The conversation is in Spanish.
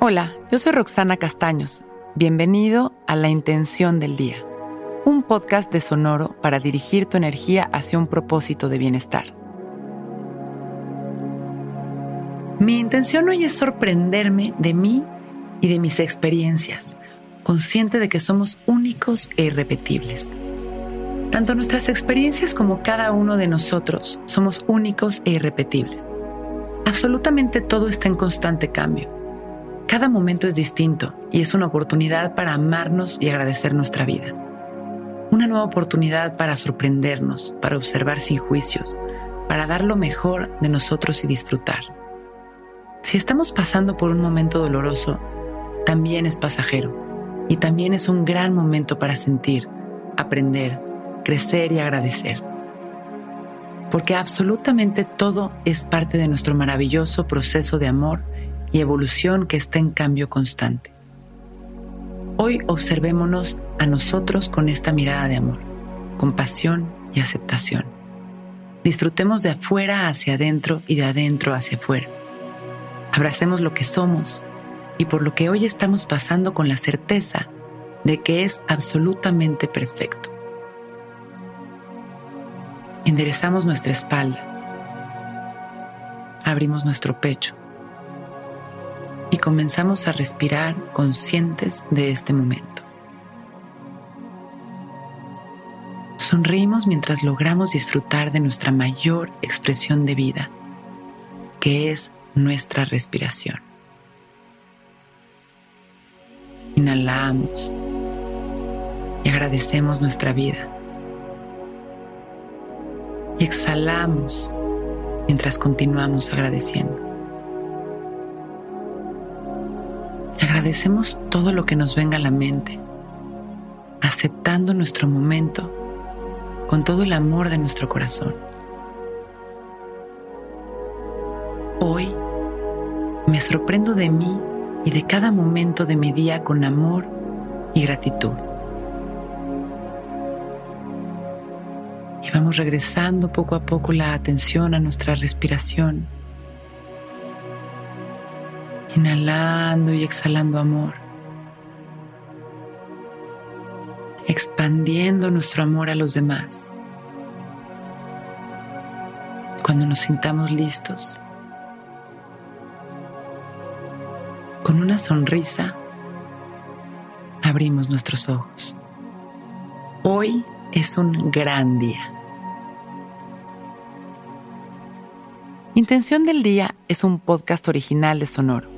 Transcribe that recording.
Hola, yo soy Roxana Castaños. Bienvenido a La Intención del Día, un podcast de Sonoro para dirigir tu energía hacia un propósito de bienestar. Mi intención hoy es sorprenderme de mí y de mis experiencias, consciente de que somos únicos e irrepetibles. Tanto nuestras experiencias como cada uno de nosotros somos únicos e irrepetibles. Absolutamente todo está en constante cambio. Cada momento es distinto y es una oportunidad para amarnos y agradecer nuestra vida. Una nueva oportunidad para sorprendernos, para observar sin juicios, para dar lo mejor de nosotros y disfrutar. Si estamos pasando por un momento doloroso, también es pasajero y también es un gran momento para sentir, aprender, crecer y agradecer. Porque absolutamente todo es parte de nuestro maravilloso proceso de amor y evolución que está en cambio constante. Hoy observémonos a nosotros con esta mirada de amor, compasión y aceptación. Disfrutemos de afuera hacia adentro y de adentro hacia afuera. Abracemos lo que somos y por lo que hoy estamos pasando con la certeza de que es absolutamente perfecto enderezamos nuestra espalda, abrimos nuestro pecho y comenzamos a respirar conscientes de este momento. Sonreímos mientras logramos disfrutar de nuestra mayor expresión de vida, que es nuestra respiración. Inhalamos y agradecemos nuestra vida y exhalamos mientras continuamos agradeciendo. Agradecemos todo lo que nos venga a la mente, aceptando nuestro momento con todo el amor de nuestro corazón. Hoy me sorprendo de mí y de cada momento de mi día con amor y gratitud. y vamos regresando poco a poco la atención a nuestra respiración. Inhalando y exhalando amor. Expandiendo nuestro amor a los demás. Cuando nos sintamos listos, con una sonrisa, abrimos nuestros ojos. Hoy es un gran día. Intención del Día es un podcast original de Sonoro.